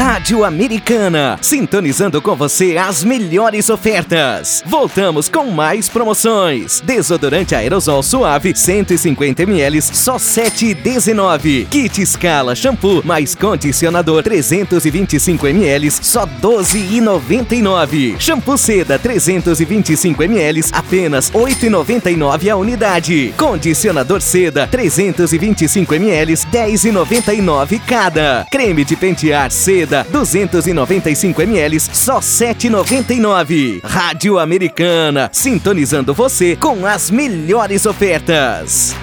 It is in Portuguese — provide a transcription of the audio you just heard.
Rádio Americana, sintonizando com você as melhores ofertas. Voltamos com mais promoções. Desodorante aerosol suave 150 ml só 7,19. Kit Scala shampoo mais condicionador 325 ml só 12,99. Shampoo seda 325 ml apenas 8,99 a unidade. Condicionador seda 325 ml 10,99 cada. Creme de pentear seda 295 ml só 7,99. Rádio Americana, sintonizando você com as melhores ofertas.